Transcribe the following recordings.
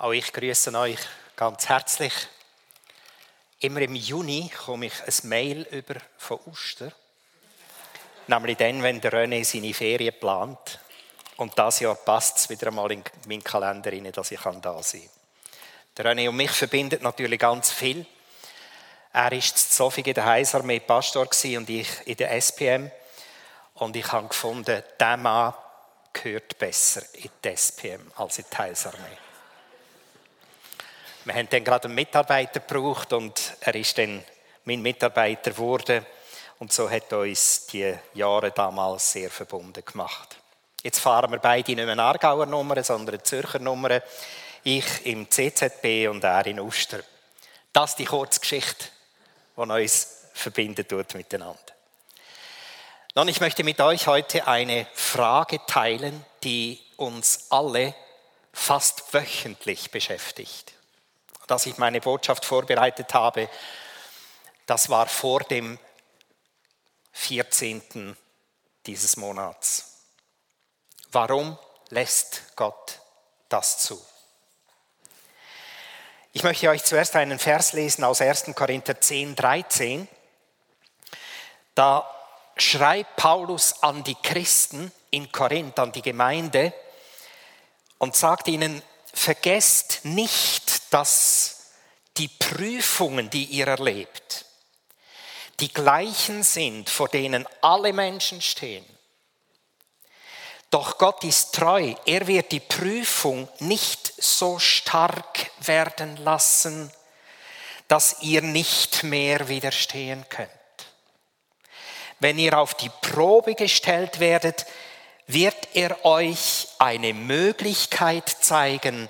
Auch ich grüße euch ganz herzlich. Immer im Juni komme ich ein Mail über von Uster. Nämlich dann, wenn der René seine Ferien plant. Und das Jahr passt es wieder einmal in meinen Kalender rein, dass ich da sein kann. Der René und mich verbindet natürlich ganz viel. Er war Sofie in der Heilsarmee Pastor und ich in der SPM. Und ich habe gefunden, dieser Mann gehört besser in die SPM als in die Heilsarmee. Wir haben dann gerade einen Mitarbeiter gebraucht und er ist dann mein Mitarbeiter geworden. Und so hat uns die Jahre damals sehr verbunden gemacht. Jetzt fahren wir beide nicht mehr Aargauer Nummern, sondern Zürcher Nummern. Ich im CZB und er in Uster. Das ist die Kurzgeschichte, die uns verbindet tut miteinander. Nun, ich möchte mit euch heute eine Frage teilen, die uns alle fast wöchentlich beschäftigt dass ich meine Botschaft vorbereitet habe, das war vor dem 14. dieses Monats. Warum lässt Gott das zu? Ich möchte euch zuerst einen Vers lesen aus 1. Korinther 10, 13. Da schreibt Paulus an die Christen in Korinth, an die Gemeinde und sagt ihnen, vergesst nicht, dass die Prüfungen, die ihr erlebt, die gleichen sind, vor denen alle Menschen stehen. Doch Gott ist treu. Er wird die Prüfung nicht so stark werden lassen, dass ihr nicht mehr widerstehen könnt. Wenn ihr auf die Probe gestellt werdet, wird er euch eine Möglichkeit zeigen,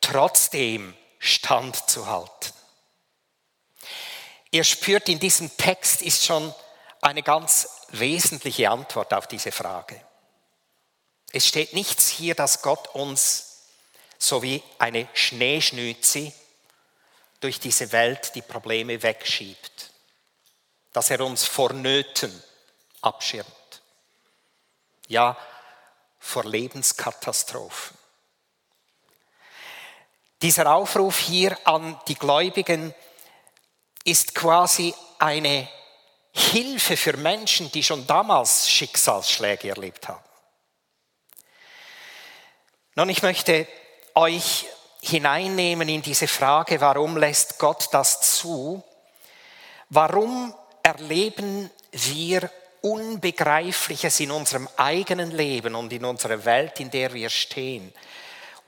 trotzdem standzuhalten. Ihr spürt, in diesem Text ist schon eine ganz wesentliche Antwort auf diese Frage. Es steht nichts hier, dass Gott uns so wie eine Schneeschnüzi durch diese Welt die Probleme wegschiebt, dass er uns vor Nöten abschirmt, ja vor Lebenskatastrophen. Dieser Aufruf hier an die Gläubigen ist quasi eine Hilfe für Menschen, die schon damals Schicksalsschläge erlebt haben. Nun, ich möchte euch hineinnehmen in diese Frage, warum lässt Gott das zu? Warum erleben wir Unbegreifliches in unserem eigenen Leben und in unserer Welt, in der wir stehen?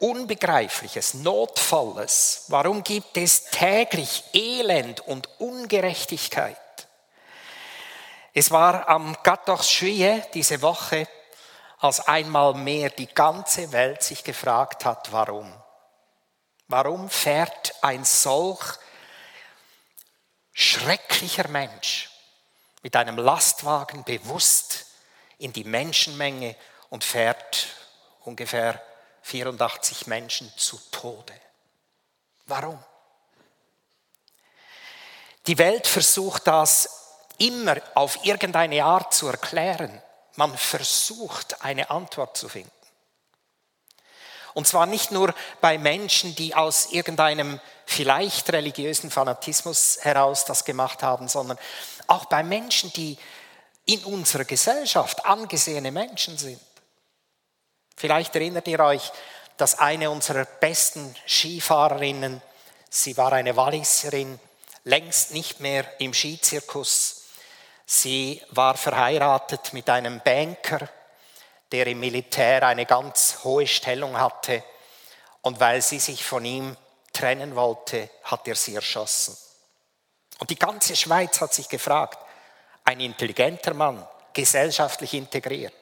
Unbegreifliches, Notvolles? Warum gibt es täglich Elend und Ungerechtigkeit? Es war am 14 Juillet diese Woche, als einmal mehr die ganze Welt sich gefragt hat, warum. Warum fährt ein solch schrecklicher Mensch mit einem Lastwagen bewusst in die Menschenmenge und fährt ungefähr 84 Menschen zu Tode. Warum? Die Welt versucht das immer auf irgendeine Art zu erklären. Man versucht eine Antwort zu finden. Und zwar nicht nur bei Menschen, die aus irgendeinem vielleicht religiösen Fanatismus heraus das gemacht haben, sondern auch bei Menschen, die in unserer Gesellschaft angesehene Menschen sind. Vielleicht erinnert ihr euch, dass eine unserer besten Skifahrerinnen, sie war eine Walliserin, längst nicht mehr im Skizirkus. Sie war verheiratet mit einem Banker, der im Militär eine ganz hohe Stellung hatte. Und weil sie sich von ihm trennen wollte, hat er sie erschossen. Und die ganze Schweiz hat sich gefragt, ein intelligenter Mann, gesellschaftlich integriert,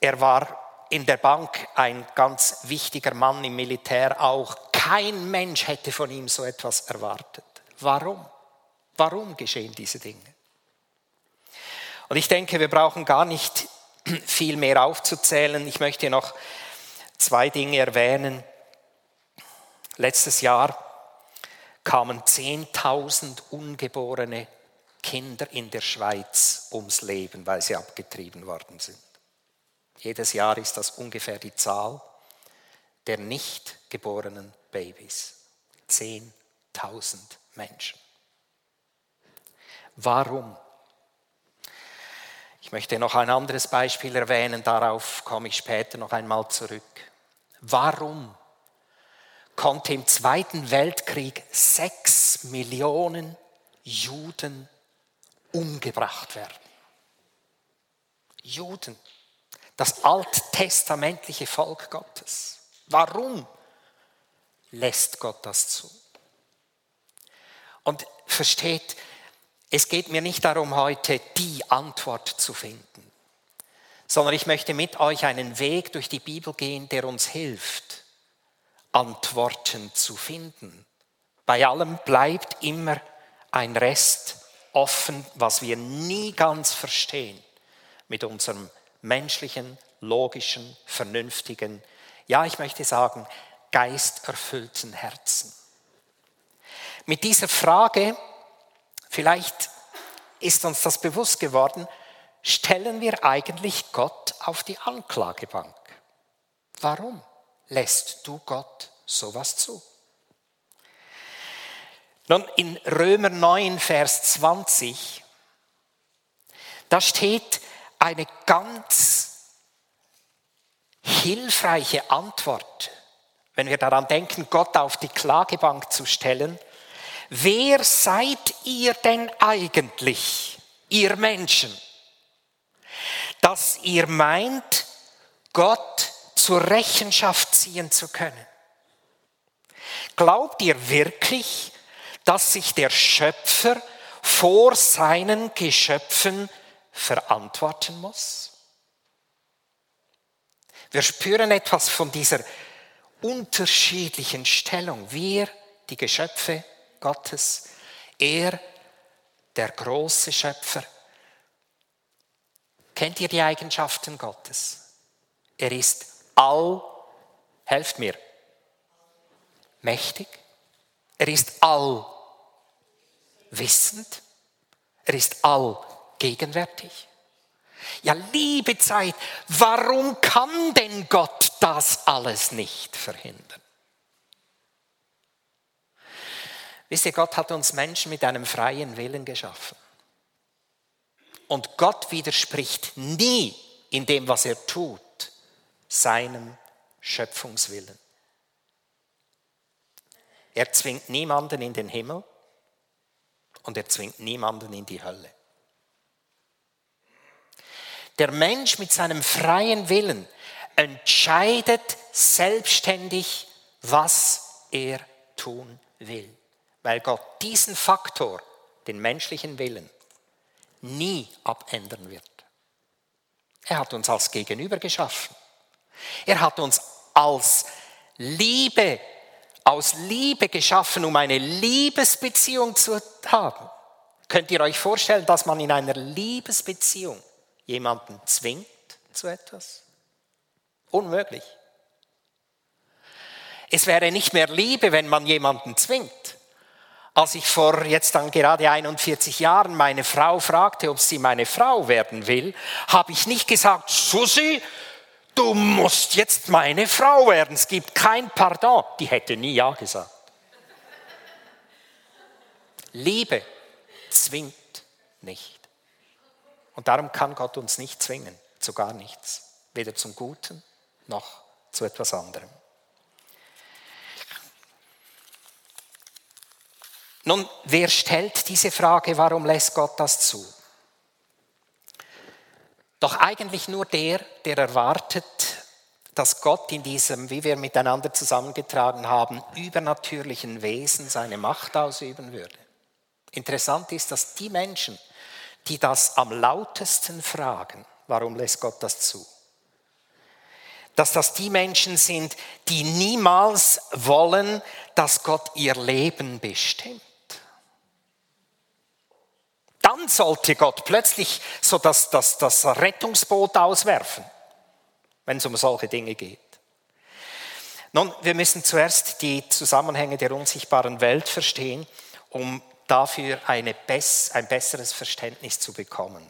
er war in der Bank ein ganz wichtiger Mann im Militär auch. Kein Mensch hätte von ihm so etwas erwartet. Warum? Warum geschehen diese Dinge? Und ich denke, wir brauchen gar nicht viel mehr aufzuzählen. Ich möchte noch zwei Dinge erwähnen. Letztes Jahr kamen 10.000 ungeborene Kinder in der Schweiz ums Leben, weil sie abgetrieben worden sind. Jedes Jahr ist das ungefähr die Zahl der nicht geborenen Babys. 10.000 Menschen. Warum? Ich möchte noch ein anderes Beispiel erwähnen, darauf komme ich später noch einmal zurück. Warum konnte im Zweiten Weltkrieg sechs Millionen Juden umgebracht werden? Juden, das alttestamentliche Volk Gottes. Warum lässt Gott das zu? Und versteht, es geht mir nicht darum, heute die Antwort zu finden, sondern ich möchte mit euch einen Weg durch die Bibel gehen, der uns hilft, Antworten zu finden. Bei allem bleibt immer ein Rest offen, was wir nie ganz verstehen mit unserem menschlichen, logischen, vernünftigen, ja, ich möchte sagen, geisterfüllten Herzen. Mit dieser Frage vielleicht ist uns das bewusst geworden, stellen wir eigentlich Gott auf die Anklagebank. Warum lässt du Gott sowas zu? Nun, in Römer 9, Vers 20, da steht eine ganz hilfreiche Antwort, wenn wir daran denken, Gott auf die Klagebank zu stellen wer seid ihr denn eigentlich, ihr Menschen, dass ihr meint, Gott zur Rechenschaft ziehen zu können? Glaubt ihr wirklich, dass sich der Schöpfer vor seinen Geschöpfen verantworten muss? Wir spüren etwas von dieser unterschiedlichen Stellung. Wir, die Geschöpfe, Gottes. Er, der große Schöpfer. Kennt ihr die Eigenschaften Gottes? Er ist all, helft mir, mächtig. Er ist all wissend. Er ist all gegenwärtig. Ja, liebe Zeit, warum kann denn Gott das alles nicht verhindern? Wisst ihr, Gott hat uns Menschen mit einem freien Willen geschaffen. Und Gott widerspricht nie in dem, was er tut, seinem Schöpfungswillen. Er zwingt niemanden in den Himmel und er zwingt niemanden in die Hölle. Der Mensch mit seinem freien Willen entscheidet selbstständig, was er tun will weil Gott diesen Faktor, den menschlichen Willen, nie abändern wird. Er hat uns als Gegenüber geschaffen. Er hat uns als Liebe, aus Liebe geschaffen, um eine Liebesbeziehung zu haben. Könnt ihr euch vorstellen, dass man in einer Liebesbeziehung jemanden zwingt zu etwas? Unmöglich. Es wäre nicht mehr Liebe, wenn man jemanden zwingt. Als ich vor jetzt dann gerade 41 Jahren meine Frau fragte, ob sie meine Frau werden will, habe ich nicht gesagt, Susi, du musst jetzt meine Frau werden. Es gibt kein Pardon. Die hätte nie Ja gesagt. Liebe zwingt nicht. Und darum kann Gott uns nicht zwingen, zu gar nichts. Weder zum Guten noch zu etwas anderem. Nun, wer stellt diese Frage, warum lässt Gott das zu? Doch eigentlich nur der, der erwartet, dass Gott in diesem, wie wir miteinander zusammengetragen haben, übernatürlichen Wesen seine Macht ausüben würde. Interessant ist, dass die Menschen, die das am lautesten fragen, warum lässt Gott das zu, dass das die Menschen sind, die niemals wollen, dass Gott ihr Leben bestimmt dann sollte Gott plötzlich so das, das, das Rettungsboot auswerfen, wenn es um solche Dinge geht. Nun, wir müssen zuerst die Zusammenhänge der unsichtbaren Welt verstehen, um dafür eine, ein besseres Verständnis zu bekommen.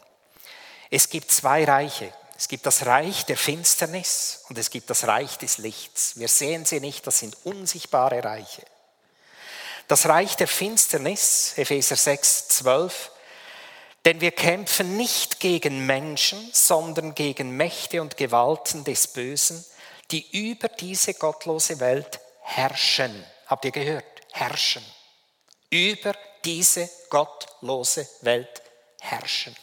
Es gibt zwei Reiche. Es gibt das Reich der Finsternis und es gibt das Reich des Lichts. Wir sehen sie nicht, das sind unsichtbare Reiche. Das Reich der Finsternis, Epheser 6, 12, denn wir kämpfen nicht gegen Menschen, sondern gegen Mächte und Gewalten des Bösen, die über diese gottlose Welt herrschen. Habt ihr gehört? Herrschen. Über diese gottlose Welt herrschen.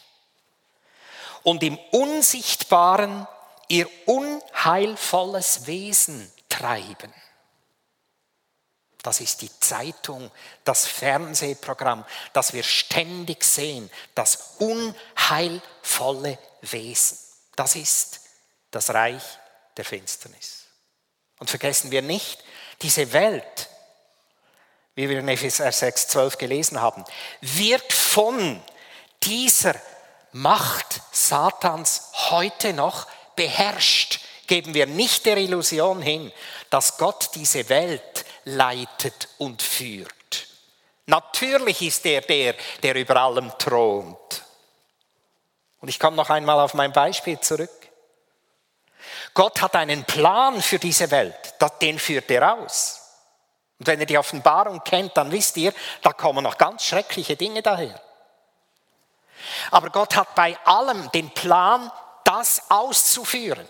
Und im Unsichtbaren ihr unheilvolles Wesen treiben. Das ist die Zeitung, das Fernsehprogramm, das wir ständig sehen, das unheilvolle Wesen. Das ist das Reich der Finsternis. Und vergessen wir nicht, diese Welt, wie wir in Epheser 6, 12 gelesen haben, wird von dieser Macht Satans heute noch beherrscht. Geben wir nicht der Illusion hin, dass Gott diese Welt leitet und führt. Natürlich ist er der, der über allem thront. Und ich komme noch einmal auf mein Beispiel zurück. Gott hat einen Plan für diese Welt, den führt er aus. Und wenn ihr die Offenbarung kennt, dann wisst ihr, da kommen noch ganz schreckliche Dinge daher. Aber Gott hat bei allem den Plan, das auszuführen.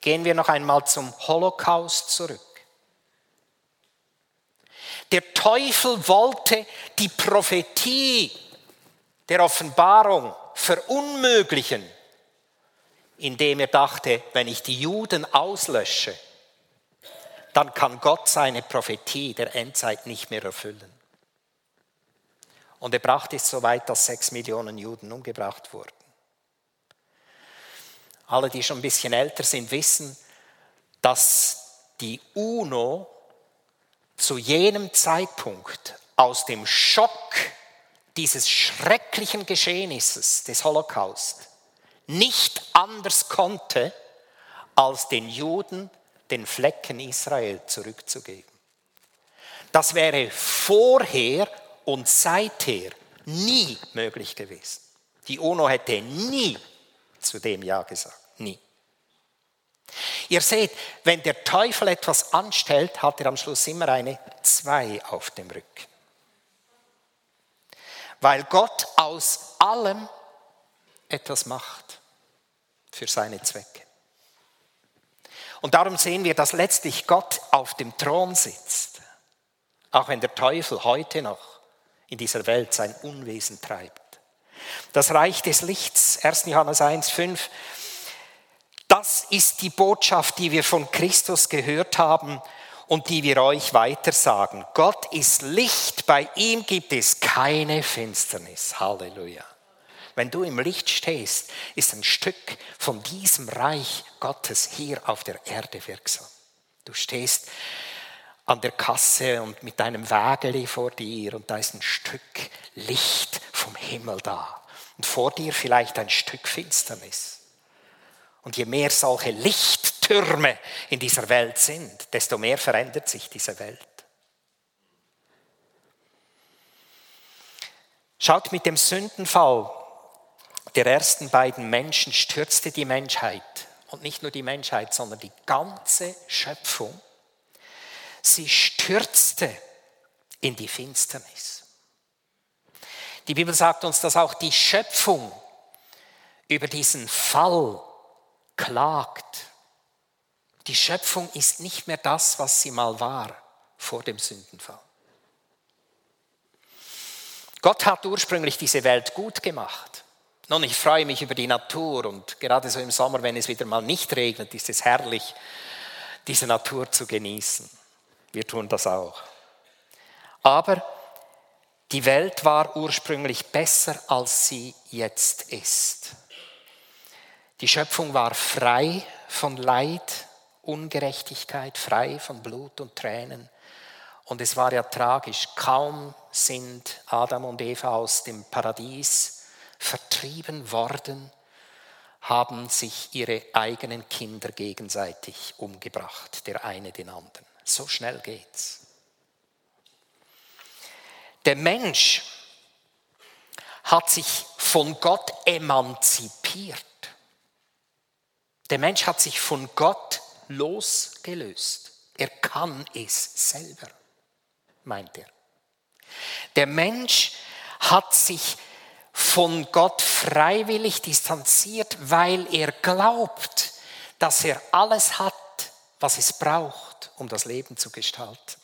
Gehen wir noch einmal zum Holocaust zurück. Der Teufel wollte die Prophetie der Offenbarung verunmöglichen, indem er dachte, wenn ich die Juden auslösche, dann kann Gott seine Prophetie der Endzeit nicht mehr erfüllen. Und er brachte es so weit, dass sechs Millionen Juden umgebracht wurden. Alle, die schon ein bisschen älter sind, wissen, dass die UNO zu jenem Zeitpunkt aus dem Schock dieses schrecklichen Geschehnisses des Holocaust nicht anders konnte, als den Juden den Flecken Israel zurückzugeben. Das wäre vorher und seither nie möglich gewesen. Die UNO hätte nie zu dem Ja gesagt. Nie. Ihr seht, wenn der Teufel etwas anstellt, hat er am Schluss immer eine Zwei auf dem Rücken. Weil Gott aus allem etwas macht für seine Zwecke. Und darum sehen wir, dass letztlich Gott auf dem Thron sitzt, auch wenn der Teufel heute noch in dieser Welt sein Unwesen treibt. Das Reich des Lichts, 1. Johannes 1, 5, das ist die Botschaft, die wir von Christus gehört haben und die wir euch weitersagen. Gott ist Licht, bei ihm gibt es keine Finsternis. Halleluja. Wenn du im Licht stehst, ist ein Stück von diesem Reich Gottes hier auf der Erde wirksam. Du stehst an der Kasse und mit deinem Wägeli vor dir und da ist ein Stück Licht vom Himmel da. Und vor dir vielleicht ein Stück Finsternis. Und je mehr solche Lichttürme in dieser Welt sind, desto mehr verändert sich diese Welt. Schaut mit dem Sündenfall der ersten beiden Menschen stürzte die Menschheit. Und nicht nur die Menschheit, sondern die ganze Schöpfung. Sie stürzte in die Finsternis. Die Bibel sagt uns, dass auch die Schöpfung über diesen Fall klagt. Die Schöpfung ist nicht mehr das, was sie mal war vor dem Sündenfall. Gott hat ursprünglich diese Welt gut gemacht. Nun, ich freue mich über die Natur und gerade so im Sommer, wenn es wieder mal nicht regnet, ist es herrlich, diese Natur zu genießen. Wir tun das auch. Aber die Welt war ursprünglich besser, als sie jetzt ist. Die Schöpfung war frei von Leid, Ungerechtigkeit, frei von Blut und Tränen. Und es war ja tragisch, kaum sind Adam und Eva aus dem Paradies vertrieben worden, haben sich ihre eigenen Kinder gegenseitig umgebracht, der eine den anderen. So schnell geht's. Der Mensch hat sich von Gott emanzipiert. Der Mensch hat sich von Gott losgelöst. Er kann es selber, meint er. Der Mensch hat sich von Gott freiwillig distanziert, weil er glaubt, dass er alles hat, was es braucht, um das Leben zu gestalten.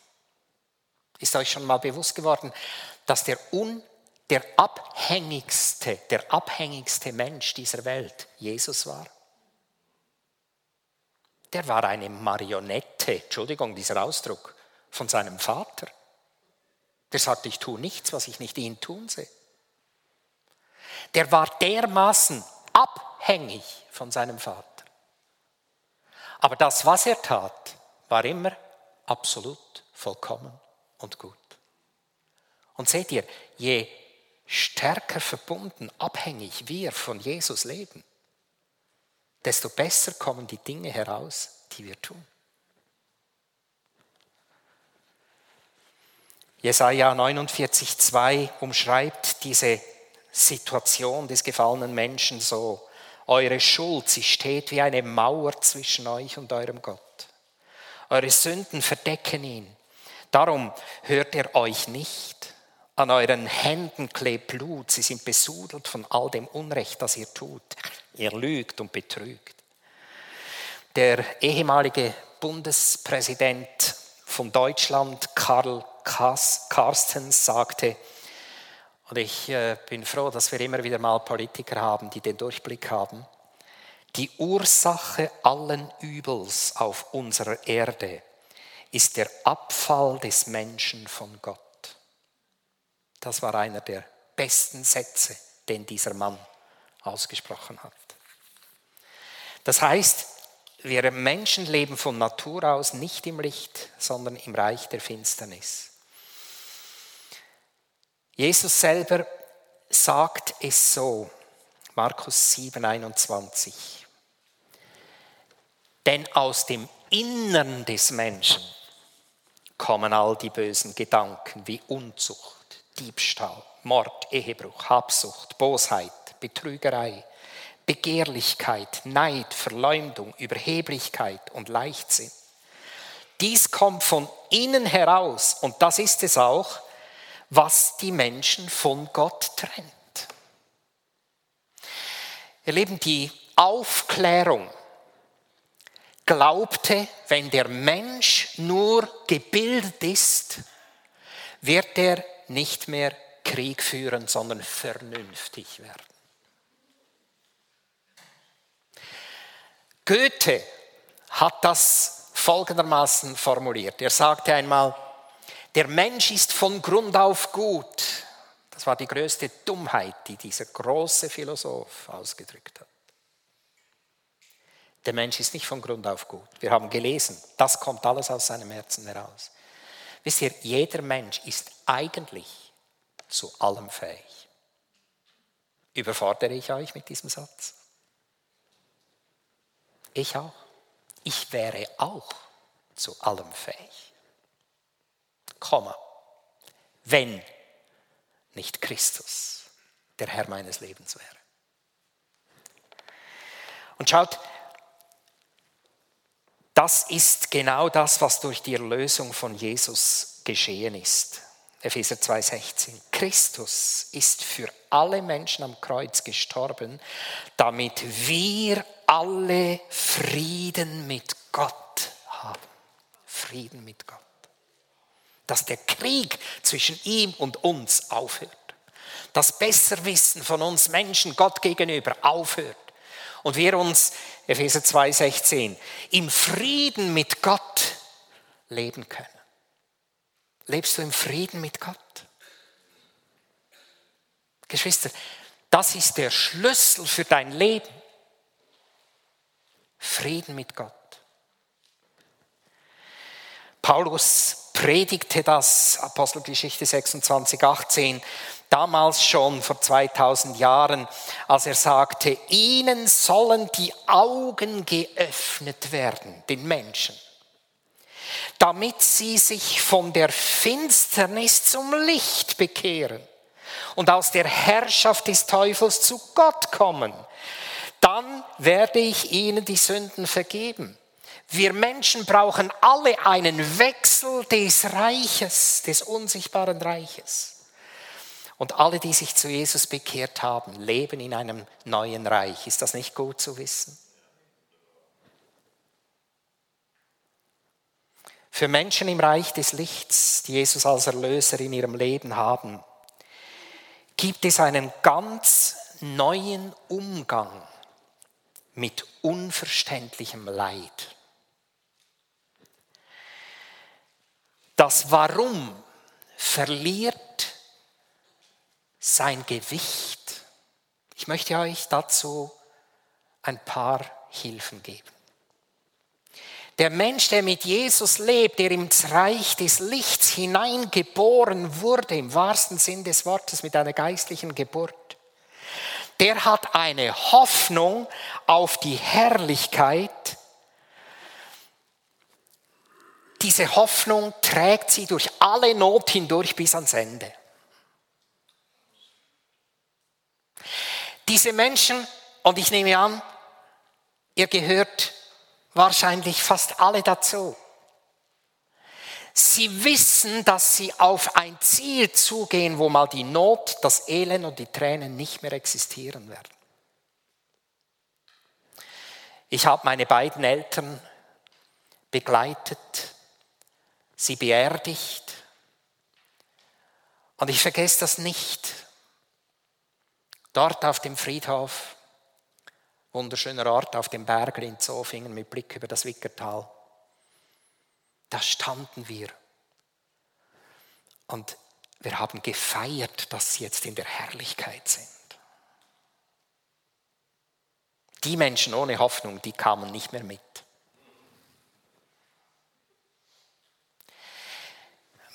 Ist euch schon mal bewusst geworden, dass der, un, der abhängigste, der abhängigste Mensch dieser Welt Jesus war? Der war eine Marionette, Entschuldigung, dieser Ausdruck, von seinem Vater. Der sagte, ich tue nichts, was ich nicht ihn tun sehe. Der war dermaßen abhängig von seinem Vater. Aber das, was er tat, war immer absolut vollkommen und gut. Und seht ihr, je stärker verbunden, abhängig wir von Jesus leben, desto besser kommen die Dinge heraus, die wir tun. Jesaja 49,2 umschreibt diese Situation des gefallenen Menschen so. Eure Schuld, sie steht wie eine Mauer zwischen euch und eurem Gott. Eure Sünden verdecken ihn. Darum hört er euch nicht. An euren Händen klebt Blut. Sie sind besudelt von all dem Unrecht, das ihr tut. Ihr lügt und betrügt. Der ehemalige Bundespräsident von Deutschland, Karl Carstens, sagte, und ich äh, bin froh, dass wir immer wieder mal Politiker haben, die den Durchblick haben. Die Ursache allen Übels auf unserer Erde ist der Abfall des Menschen von Gott. Das war einer der besten Sätze, den dieser Mann ausgesprochen hat. Das heißt, wir Menschen leben von Natur aus nicht im Licht, sondern im Reich der Finsternis. Jesus selber sagt es so, Markus 7, 21. Denn aus dem Innern des Menschen kommen all die bösen Gedanken wie Unzucht, Diebstahl, Mord, Ehebruch, Habsucht, Bosheit, Betrügerei, Begehrlichkeit, Neid, Verleumdung, Überheblichkeit und Leichtsinn. Dies kommt von innen heraus und das ist es auch, was die Menschen von Gott trennt. Ihr Lieben, die Aufklärung glaubte, wenn der Mensch nur gebildet ist, wird er nicht mehr Krieg führen, sondern vernünftig werden. Goethe hat das folgendermaßen formuliert. Er sagte einmal, der Mensch ist von Grund auf gut. Das war die größte Dummheit, die dieser große Philosoph ausgedrückt hat. Der Mensch ist nicht von Grund auf gut. Wir haben gelesen, das kommt alles aus seinem Herzen heraus. Wisst ihr, jeder Mensch ist eigentlich zu allem fähig. Überfordere ich euch mit diesem Satz? Ich auch. Ich wäre auch zu allem fähig. Komma, wenn nicht Christus der Herr meines Lebens wäre. Und schaut, das ist genau das, was durch die Erlösung von Jesus geschehen ist. Epheser 2,16. Christus ist für alle Menschen am Kreuz gestorben, damit wir alle Frieden mit Gott haben. Frieden mit Gott dass der Krieg zwischen ihm und uns aufhört. Das Besserwissen von uns Menschen Gott gegenüber aufhört. Und wir uns, Epheser 2,16, im Frieden mit Gott leben können. Lebst du im Frieden mit Gott? Geschwister, das ist der Schlüssel für dein Leben. Frieden mit Gott. Paulus predigte das, Apostelgeschichte 26, 18, damals schon vor 2000 Jahren, als er sagte, ihnen sollen die Augen geöffnet werden, den Menschen, damit sie sich von der Finsternis zum Licht bekehren und aus der Herrschaft des Teufels zu Gott kommen. Dann werde ich ihnen die Sünden vergeben. Wir Menschen brauchen alle einen Wechsel des Reiches, des unsichtbaren Reiches. Und alle, die sich zu Jesus bekehrt haben, leben in einem neuen Reich. Ist das nicht gut zu wissen? Für Menschen im Reich des Lichts, die Jesus als Erlöser in ihrem Leben haben, gibt es einen ganz neuen Umgang mit unverständlichem Leid. Das Warum verliert sein Gewicht. Ich möchte euch dazu ein paar Hilfen geben. Der Mensch, der mit Jesus lebt, der ins Reich des Lichts hineingeboren wurde, im wahrsten Sinn des Wortes mit einer geistlichen Geburt, der hat eine Hoffnung auf die Herrlichkeit. Diese Hoffnung trägt sie durch alle Not hindurch bis ans Ende. Diese Menschen, und ich nehme an, ihr gehört wahrscheinlich fast alle dazu. Sie wissen, dass sie auf ein Ziel zugehen, wo mal die Not, das Elend und die Tränen nicht mehr existieren werden. Ich habe meine beiden Eltern begleitet, sie beerdigt und ich vergesse das nicht. Dort auf dem Friedhof wunderschöner Ort auf dem Berg in Zofingen mit Blick über das Wickertal. Da standen wir und wir haben gefeiert, dass sie jetzt in der Herrlichkeit sind. Die Menschen ohne Hoffnung, die kamen nicht mehr mit.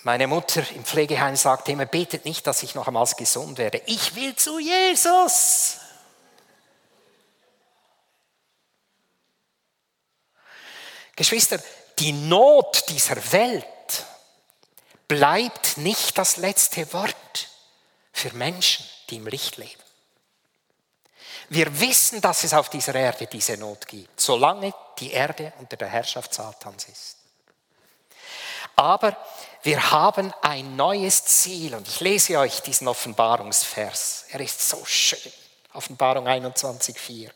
Meine Mutter im Pflegeheim sagte immer, betet nicht, dass ich noch einmal gesund werde. Ich will zu Jesus. Geschwister, die Not dieser Welt bleibt nicht das letzte Wort für Menschen, die im Licht leben. Wir wissen, dass es auf dieser Erde diese Not gibt, solange die Erde unter der Herrschaft Satans ist. Aber wir haben ein neues Ziel und ich lese euch diesen Offenbarungsvers. Er ist so schön. Offenbarung 21.4.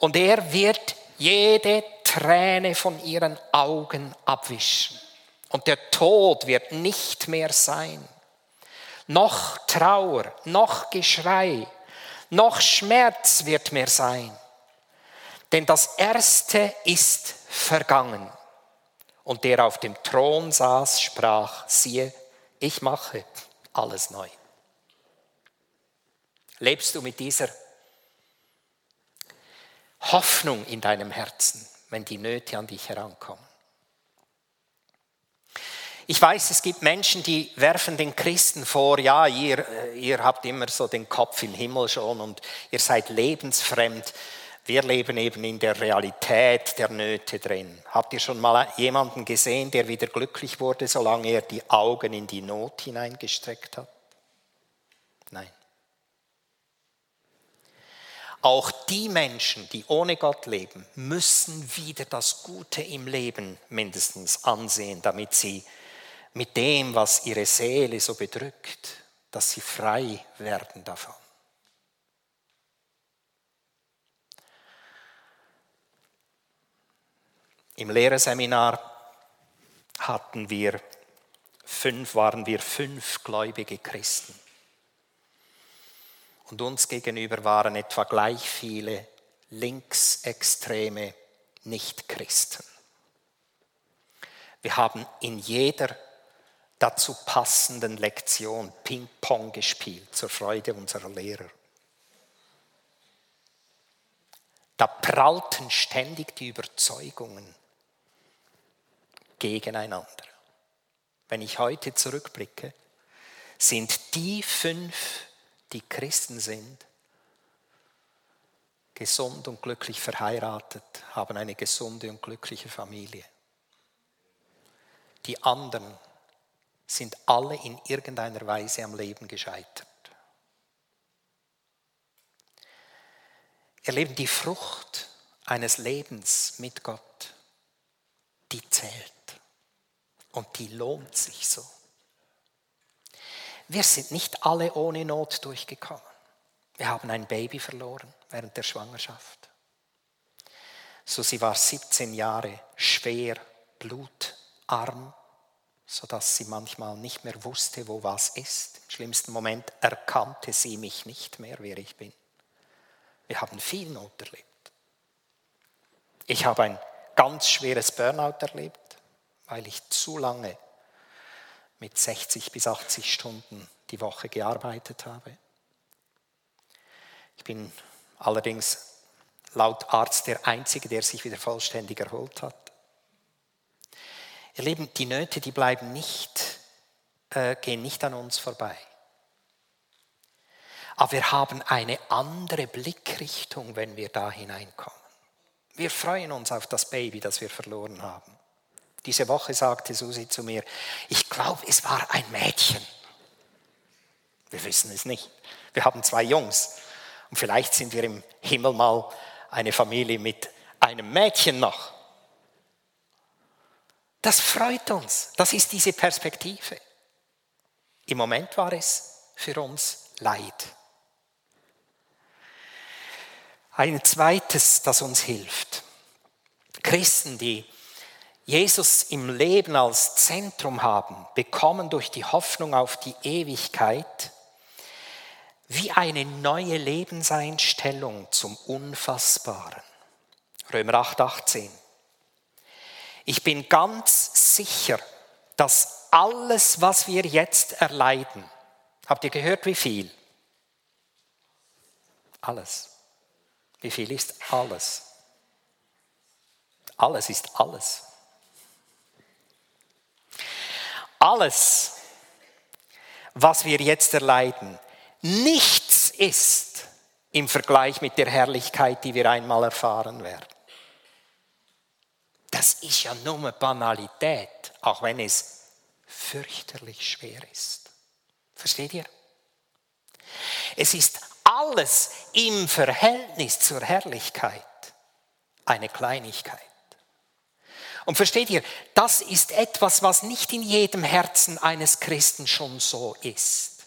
Und er wird jede Träne von ihren Augen abwischen. Und der Tod wird nicht mehr sein. Noch Trauer, noch Geschrei, noch Schmerz wird mehr sein. Denn das Erste ist vergangen. Und der auf dem Thron saß, sprach, siehe, ich mache alles neu. Lebst du mit dieser Hoffnung in deinem Herzen? wenn die Nöte an dich herankommen. Ich weiß, es gibt Menschen, die werfen den Christen vor, ja, ihr, äh, ihr habt immer so den Kopf im Himmel schon und ihr seid lebensfremd. Wir leben eben in der Realität der Nöte drin. Habt ihr schon mal jemanden gesehen, der wieder glücklich wurde, solange er die Augen in die Not hineingestreckt hat? Nein. Auch die Menschen, die ohne Gott leben, müssen wieder das Gute im Leben mindestens ansehen, damit sie mit dem, was ihre Seele so bedrückt, dass sie frei werden davon. Im Lehrerseminar hatten wir fünf, waren wir fünf gläubige Christen. Und uns gegenüber waren etwa gleich viele linksextreme Nichtchristen. Wir haben in jeder dazu passenden Lektion Ping-Pong gespielt zur Freude unserer Lehrer. Da prallten ständig die Überzeugungen gegeneinander. Wenn ich heute zurückblicke, sind die fünf die Christen sind, gesund und glücklich verheiratet, haben eine gesunde und glückliche Familie. Die anderen sind alle in irgendeiner Weise am Leben gescheitert. Erleben die Frucht eines Lebens mit Gott, die zählt und die lohnt sich so. Wir sind nicht alle ohne Not durchgekommen. Wir haben ein Baby verloren während der Schwangerschaft. Susi war 17 Jahre schwer, blutarm, sodass sie manchmal nicht mehr wusste, wo was ist. Im schlimmsten Moment erkannte sie mich nicht mehr, wer ich bin. Wir haben viel Not erlebt. Ich habe ein ganz schweres Burnout erlebt, weil ich zu lange mit 60 bis 80 Stunden die Woche gearbeitet habe. Ich bin allerdings laut Arzt der Einzige, der sich wieder vollständig erholt hat. Ihr Leben, die Nöte, die bleiben nicht, äh, gehen nicht an uns vorbei. Aber wir haben eine andere Blickrichtung, wenn wir da hineinkommen. Wir freuen uns auf das Baby, das wir verloren haben. Diese Woche sagte Susi zu mir, ich glaube, es war ein Mädchen. Wir wissen es nicht. Wir haben zwei Jungs. Und vielleicht sind wir im Himmel mal eine Familie mit einem Mädchen noch. Das freut uns. Das ist diese Perspektive. Im Moment war es für uns Leid. Ein zweites, das uns hilft. Christen, die Jesus im Leben als Zentrum haben, bekommen durch die Hoffnung auf die Ewigkeit wie eine neue Lebenseinstellung zum Unfassbaren. Römer 8, 18. Ich bin ganz sicher, dass alles, was wir jetzt erleiden, habt ihr gehört, wie viel? Alles. Wie viel ist alles? Alles ist alles. Alles, was wir jetzt erleiden, nichts ist im Vergleich mit der Herrlichkeit, die wir einmal erfahren werden. Das ist ja nur eine Banalität, auch wenn es fürchterlich schwer ist. Versteht ihr? Es ist alles im Verhältnis zur Herrlichkeit eine Kleinigkeit. Und versteht ihr, das ist etwas, was nicht in jedem Herzen eines Christen schon so ist.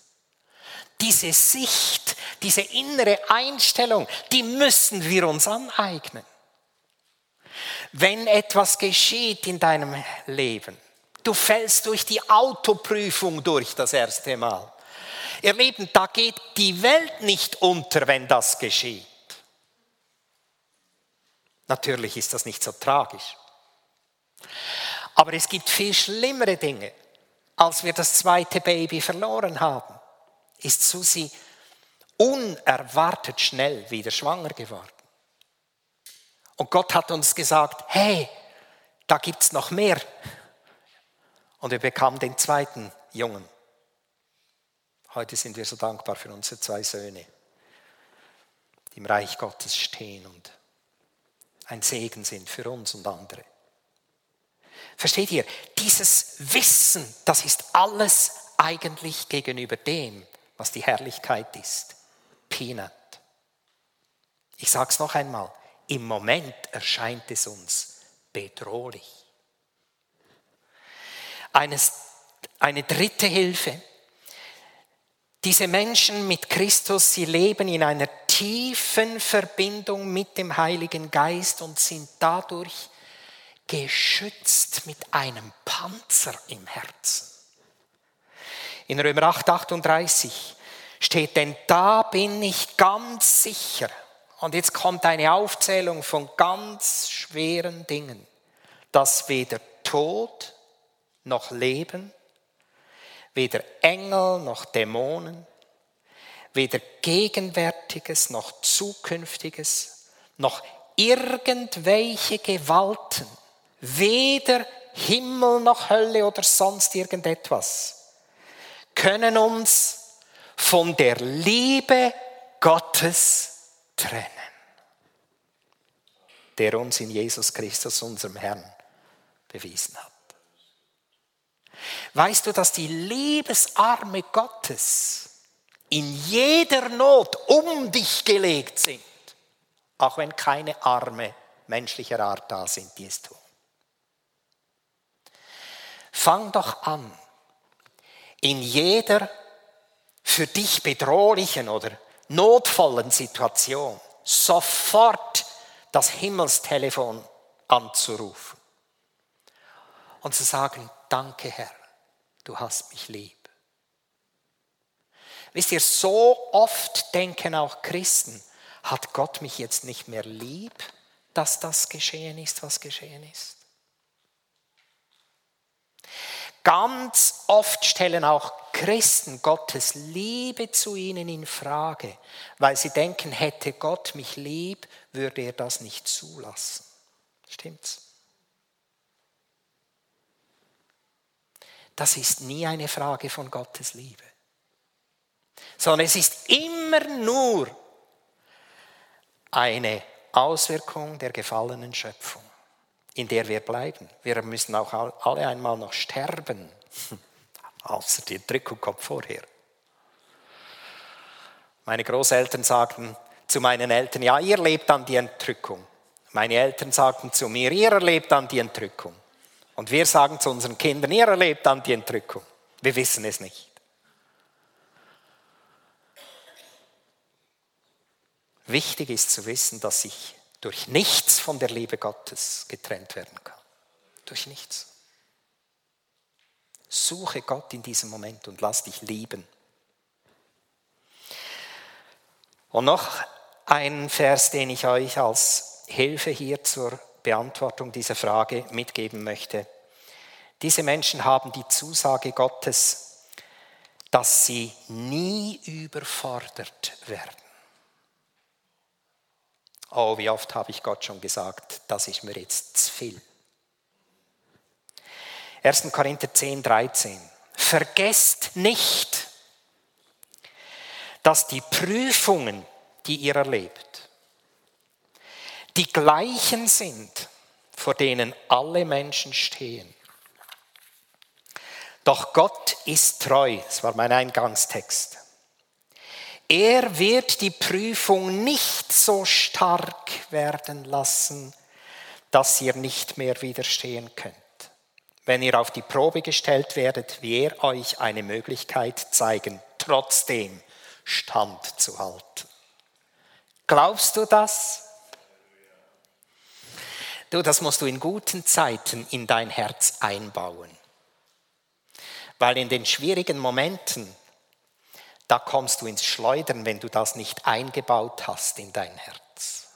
Diese Sicht, diese innere Einstellung, die müssen wir uns aneignen. Wenn etwas geschieht in deinem Leben, du fällst durch die Autoprüfung durch das erste Mal. Ihr Lieben, da geht die Welt nicht unter, wenn das geschieht. Natürlich ist das nicht so tragisch. Aber es gibt viel schlimmere Dinge, als wir das zweite Baby verloren haben. Ist Susi unerwartet schnell wieder schwanger geworden. Und Gott hat uns gesagt, hey, da gibt es noch mehr. Und wir bekamen den zweiten Jungen. Heute sind wir so dankbar für unsere zwei Söhne, die im Reich Gottes stehen und ein Segen sind für uns und andere. Versteht ihr? Dieses Wissen, das ist alles eigentlich gegenüber dem, was die Herrlichkeit ist. Peanut. Ich sage es noch einmal. Im Moment erscheint es uns bedrohlich. Eines, eine dritte Hilfe. Diese Menschen mit Christus, sie leben in einer tiefen Verbindung mit dem Heiligen Geist und sind dadurch geschützt mit einem Panzer im Herzen. In Römer 8, 38 steht, denn da bin ich ganz sicher. Und jetzt kommt eine Aufzählung von ganz schweren Dingen, dass weder Tod noch Leben, weder Engel noch Dämonen, weder Gegenwärtiges noch Zukünftiges, noch irgendwelche Gewalten, weder Himmel noch Hölle oder sonst irgendetwas, können uns von der Liebe Gottes trennen, der uns in Jesus Christus, unserem Herrn, bewiesen hat. Weißt du, dass die Liebesarme Gottes in jeder Not um dich gelegt sind? auch wenn keine Arme menschlicher Art da sind, die es tun. Fang doch an, in jeder für dich bedrohlichen oder notvollen Situation sofort das Himmelstelefon anzurufen und zu sagen, danke Herr, du hast mich lieb. Wisst ihr, so oft denken auch Christen, hat Gott mich jetzt nicht mehr lieb, dass das geschehen ist, was geschehen ist? Ganz oft stellen auch Christen Gottes Liebe zu ihnen in Frage, weil sie denken, hätte Gott mich lieb, würde er das nicht zulassen. Stimmt's? Das ist nie eine Frage von Gottes Liebe, sondern es ist immer nur eine Auswirkung der gefallenen Schöpfung, in der wir bleiben. Wir müssen auch alle einmal noch sterben, außer die Drückung kommt vorher. Meine Großeltern sagten zu meinen Eltern, ja, ihr lebt an die Entrückung. Meine Eltern sagten zu mir, ihr erlebt an die Entrückung. Und wir sagen zu unseren Kindern, ihr erlebt an die Entrückung. Wir wissen es nicht. Wichtig ist zu wissen, dass ich durch nichts von der Liebe Gottes getrennt werden kann. Durch nichts. Suche Gott in diesem Moment und lass dich lieben. Und noch ein Vers, den ich euch als Hilfe hier zur Beantwortung dieser Frage mitgeben möchte. Diese Menschen haben die Zusage Gottes, dass sie nie überfordert werden. Oh, wie oft habe ich Gott schon gesagt, das ist mir jetzt zu viel. 1. Korinther 10, 13. Vergesst nicht, dass die Prüfungen, die ihr erlebt, die gleichen sind, vor denen alle Menschen stehen. Doch Gott ist treu, das war mein Eingangstext. Er wird die Prüfung nicht so stark werden lassen, dass ihr nicht mehr widerstehen könnt. Wenn ihr auf die Probe gestellt werdet, wird er euch eine Möglichkeit zeigen, trotzdem Stand zu halten. Glaubst du das? Du, das musst du in guten Zeiten in dein Herz einbauen. Weil in den schwierigen Momenten da kommst du ins Schleudern, wenn du das nicht eingebaut hast in dein Herz.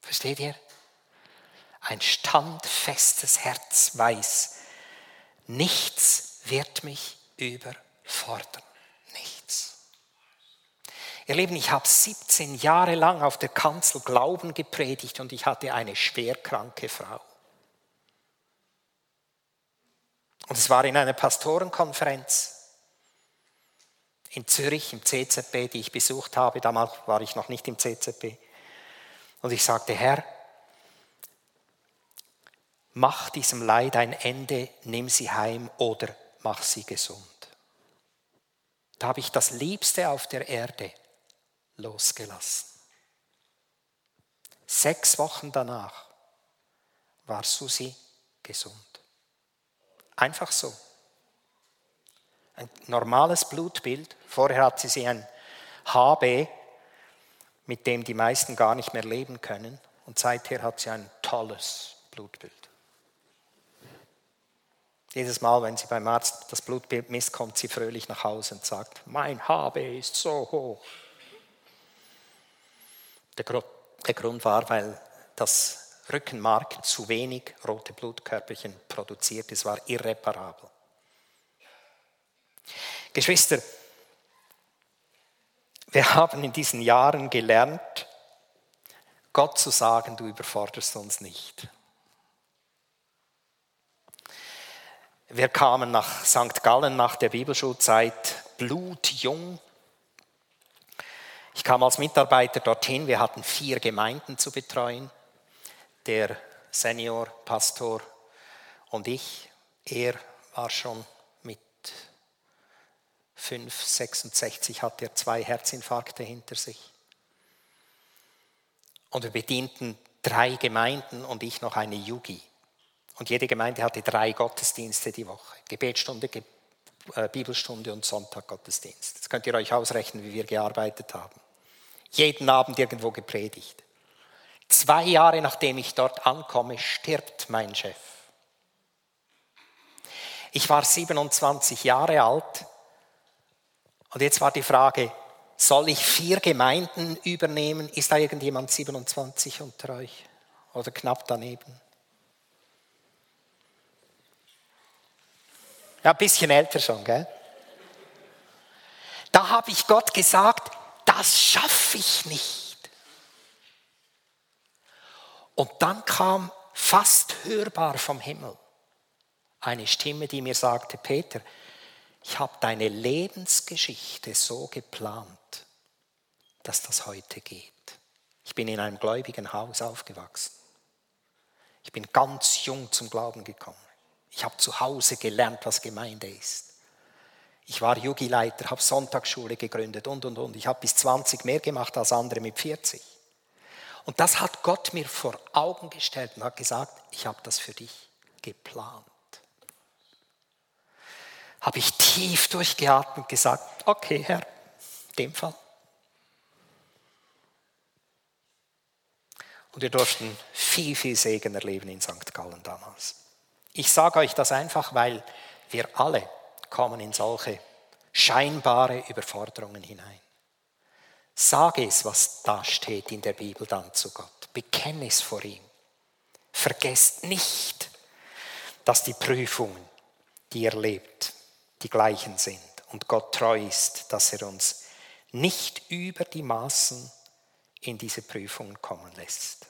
Versteht ihr? Ein standfestes Herz weiß, nichts wird mich überfordern. Nichts. Ihr Lieben, ich habe 17 Jahre lang auf der Kanzel Glauben gepredigt und ich hatte eine schwerkranke Frau. Und es war in einer Pastorenkonferenz in Zürich im CZB, die ich besucht habe. Damals war ich noch nicht im CZB. Und ich sagte, Herr, mach diesem Leid ein Ende, nimm sie heim oder mach sie gesund. Da habe ich das Liebste auf der Erde losgelassen. Sechs Wochen danach war Susi gesund. Einfach so ein normales Blutbild. Vorher hatte sie ein HB, mit dem die meisten gar nicht mehr leben können. Und seither hat sie ein tolles Blutbild. Jedes Mal, wenn sie beim Arzt das Blutbild misst, kommt sie fröhlich nach Hause und sagt, mein HB ist so hoch. Der Grund war, weil das Rückenmark zu wenig rote Blutkörperchen produziert. Es war irreparabel. Geschwister, wir haben in diesen Jahren gelernt, Gott zu sagen, du überforderst uns nicht. Wir kamen nach St. Gallen nach der Bibelschulzeit blutjung. Ich kam als Mitarbeiter dorthin. Wir hatten vier Gemeinden zu betreuen. Der Seniorpastor und ich. Er war schon 5, 66 hat er zwei Herzinfarkte hinter sich. Und wir bedienten drei Gemeinden und ich noch eine Yugi. Und jede Gemeinde hatte drei Gottesdienste die Woche. Gebetsstunde, Ge äh, Bibelstunde und Sonntaggottesdienst. Jetzt könnt ihr euch ausrechnen, wie wir gearbeitet haben. Jeden Abend irgendwo gepredigt. Zwei Jahre nachdem ich dort ankomme, stirbt mein Chef. Ich war 27 Jahre alt und jetzt war die Frage, soll ich vier Gemeinden übernehmen? Ist da irgendjemand 27 unter euch oder knapp daneben? Ja, ein bisschen älter schon, gell? Da habe ich Gott gesagt, das schaffe ich nicht. Und dann kam fast hörbar vom Himmel eine Stimme, die mir sagte, Peter, ich habe deine Lebensgeschichte so geplant, dass das heute geht. Ich bin in einem gläubigen Haus aufgewachsen. Ich bin ganz jung zum Glauben gekommen. Ich habe zu Hause gelernt, was Gemeinde ist. Ich war Jugileiter, habe Sonntagsschule gegründet und, und, und. Ich habe bis 20 mehr gemacht als andere mit 40. Und das hat Gott mir vor Augen gestellt und hat gesagt, ich habe das für dich geplant. Habe ich tief durchgeatmet und gesagt, okay Herr, in dem Fall. Und wir durften viel, viel Segen erleben in St. Gallen damals. Ich sage euch das einfach, weil wir alle kommen in solche scheinbare Überforderungen hinein. Sage es, was da steht in der Bibel dann zu Gott. Bekenne es vor ihm. Vergesst nicht, dass die Prüfungen, die ihr lebt, die gleichen sind und Gott treu ist, dass er uns nicht über die Maßen in diese Prüfungen kommen lässt.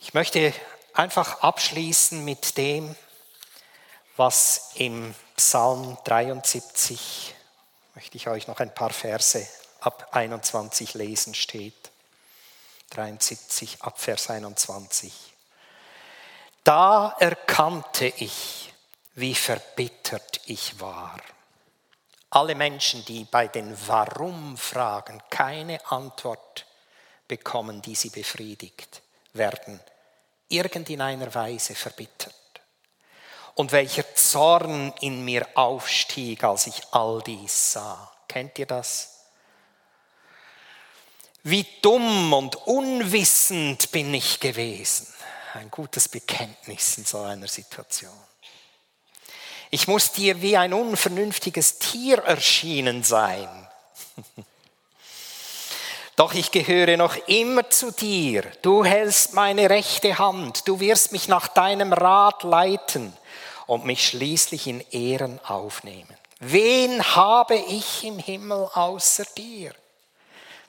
Ich möchte einfach abschließen mit dem, was im Psalm 73, möchte ich euch noch ein paar Verse ab 21 lesen, steht. 73 ab Vers 21. Da erkannte ich, wie verbittert ich war. Alle Menschen, die bei den Warum-Fragen keine Antwort bekommen, die sie befriedigt, werden irgend in einer Weise verbittert. Und welcher Zorn in mir aufstieg, als ich all dies sah. Kennt ihr das? Wie dumm und unwissend bin ich gewesen. Ein gutes Bekenntnis in so einer Situation. Ich muss dir wie ein unvernünftiges Tier erschienen sein. Doch ich gehöre noch immer zu dir. Du hältst meine rechte Hand. Du wirst mich nach deinem Rat leiten und mich schließlich in Ehren aufnehmen. Wen habe ich im Himmel außer dir?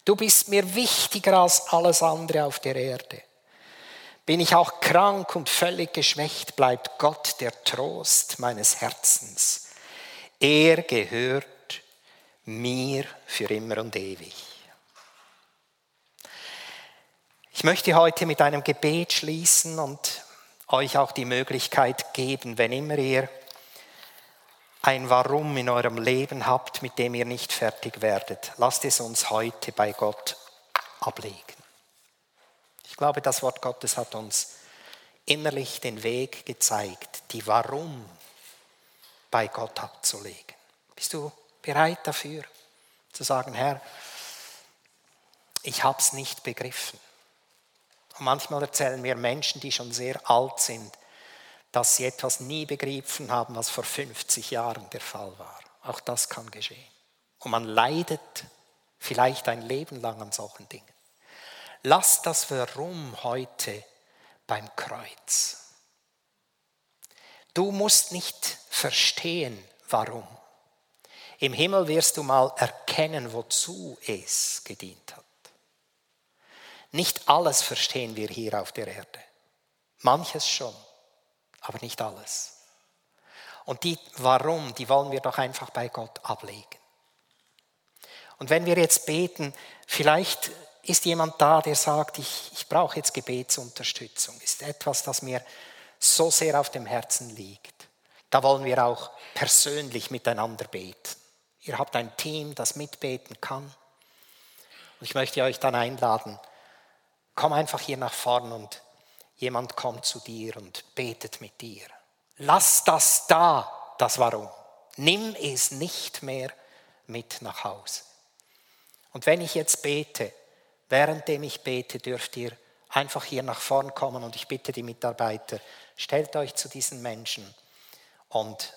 Du bist mir wichtiger als alles andere auf der Erde. Bin ich auch krank und völlig geschwächt, bleibt Gott der Trost meines Herzens. Er gehört mir für immer und ewig. Ich möchte heute mit einem Gebet schließen und euch auch die Möglichkeit geben, wenn immer ihr ein Warum in eurem Leben habt, mit dem ihr nicht fertig werdet, lasst es uns heute bei Gott ablegen. Ich glaube, das Wort Gottes hat uns innerlich den Weg gezeigt, die Warum bei Gott abzulegen. Bist du bereit dafür, zu sagen, Herr, ich habe es nicht begriffen. Und manchmal erzählen mir Menschen, die schon sehr alt sind, dass sie etwas nie begriffen haben, was vor 50 Jahren der Fall war. Auch das kann geschehen. Und man leidet vielleicht ein Leben lang an solchen Dingen. Lass das Warum heute beim Kreuz. Du musst nicht verstehen, warum. Im Himmel wirst du mal erkennen, wozu es gedient hat. Nicht alles verstehen wir hier auf der Erde. Manches schon, aber nicht alles. Und die Warum, die wollen wir doch einfach bei Gott ablegen. Und wenn wir jetzt beten, vielleicht ist jemand da, der sagt, ich, ich brauche jetzt Gebetsunterstützung. Ist etwas, das mir so sehr auf dem Herzen liegt. Da wollen wir auch persönlich miteinander beten. Ihr habt ein Team, das mitbeten kann. Und ich möchte euch dann einladen, komm einfach hier nach vorn und jemand kommt zu dir und betet mit dir. Lass das da, das Warum. Nimm es nicht mehr mit nach Hause. Und wenn ich jetzt bete, währenddem ich bete, dürft ihr einfach hier nach vorn kommen und ich bitte die Mitarbeiter, stellt euch zu diesen Menschen und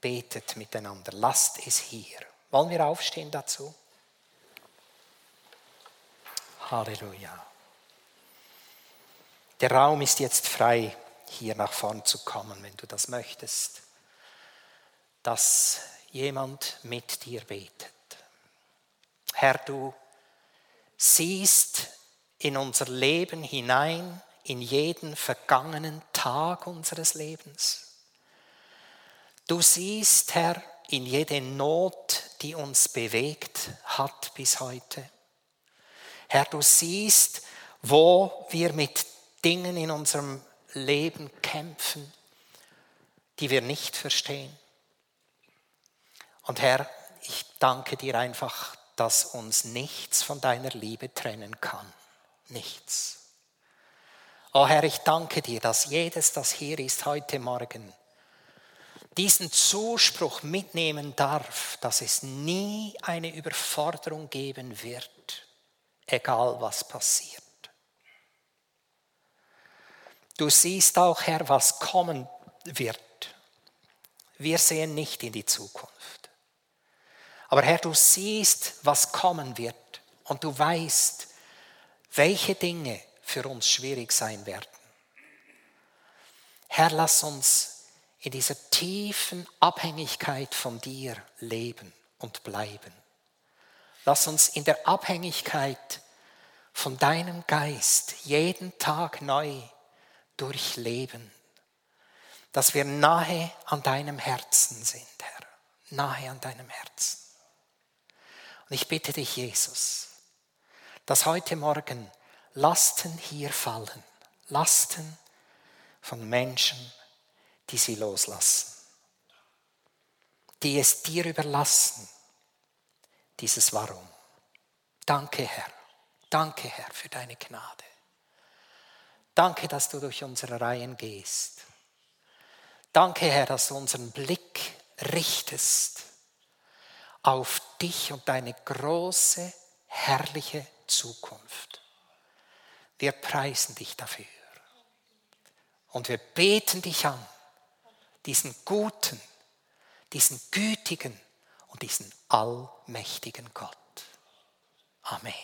betet miteinander. Lasst es hier. Wollen wir aufstehen dazu? Halleluja. Der Raum ist jetzt frei, hier nach vorn zu kommen, wenn du das möchtest, dass jemand mit dir betet. Herr, du siehst in unser Leben hinein, in jeden vergangenen Tag unseres Lebens. Du siehst, Herr, in jede Not, die uns bewegt hat bis heute. Herr, du siehst, wo wir mit Dingen in unserem Leben kämpfen, die wir nicht verstehen. Und Herr, ich danke dir einfach, dass uns nichts von deiner Liebe trennen kann. Nichts. Oh Herr, ich danke dir, dass jedes, das hier ist heute Morgen, diesen Zuspruch mitnehmen darf, dass es nie eine Überforderung geben wird, egal was passiert. Du siehst auch, Herr, was kommen wird. Wir sehen nicht in die Zukunft. Aber Herr, du siehst, was kommen wird und du weißt, welche Dinge für uns schwierig sein werden. Herr, lass uns in dieser tiefen Abhängigkeit von dir leben und bleiben. Lass uns in der Abhängigkeit von deinem Geist jeden Tag neu durchleben, dass wir nahe an deinem Herzen sind, Herr, nahe an deinem Herzen. Und ich bitte dich, Jesus, dass heute Morgen Lasten hier fallen, Lasten von Menschen, die sie loslassen, die es dir überlassen, dieses Warum. Danke, Herr. Danke, Herr, für deine Gnade. Danke, dass du durch unsere Reihen gehst. Danke, Herr, dass du unseren Blick richtest auf dich und deine große, herrliche Zukunft. Wir preisen dich dafür. Und wir beten dich an, diesen guten, diesen gütigen und diesen allmächtigen Gott. Amen.